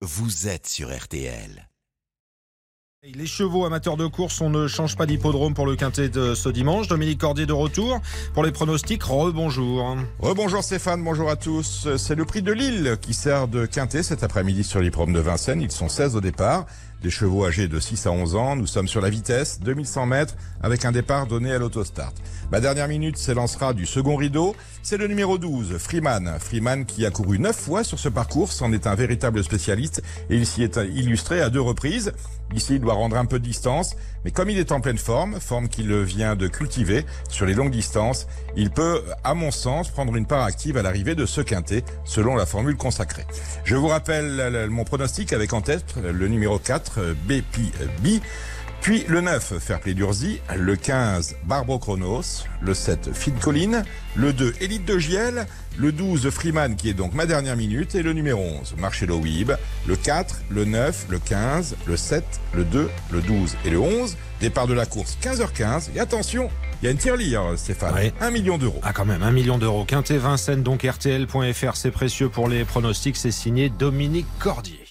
vous êtes sur RTL. Les chevaux amateurs de course, on ne change pas d'hippodrome pour le quintet de ce dimanche. Dominique Cordier de retour pour les pronostics. Rebonjour. Rebonjour Stéphane, bonjour à tous. C'est le prix de Lille qui sert de quintet cet après-midi sur l'hippodrome de Vincennes. Ils sont 16 au départ. Des chevaux âgés de 6 à 11 ans. Nous sommes sur la vitesse, 2100 mètres, avec un départ donné à l'autostart. Ma dernière minute s'élancera du second rideau. C'est le numéro 12, Freeman. Freeman qui a couru 9 fois sur ce parcours, c'en est un véritable spécialiste et il s'y est illustré à deux reprises. Ici, il doit rendre un peu de distance, mais comme il est en pleine forme, forme qu'il vient de cultiver sur les longues distances, il peut, à mon sens, prendre une part active à l'arrivée de ce quintet, selon la formule consacrée. Je vous rappelle mon pronostic avec en tête le numéro 4, BPB. Puis le 9, Fairplay d'Urzi, le 15, Barbo Chronos, le 7, Fit Colline, le 2, Elite de Giel, le 12, Freeman qui est donc ma dernière minute, et le numéro 11, Marcello Weeb, le 4, le 9, le 15, le 7, le 2, le 12 et le 11. Départ de la course 15h15. Et attention, il y a une tirelire, Stéphane. Ouais. 1 million d'euros. Ah quand même, 1 million d'euros. Quintet Vincennes, donc RTL.fr, c'est précieux pour les pronostics. C'est signé Dominique Cordier.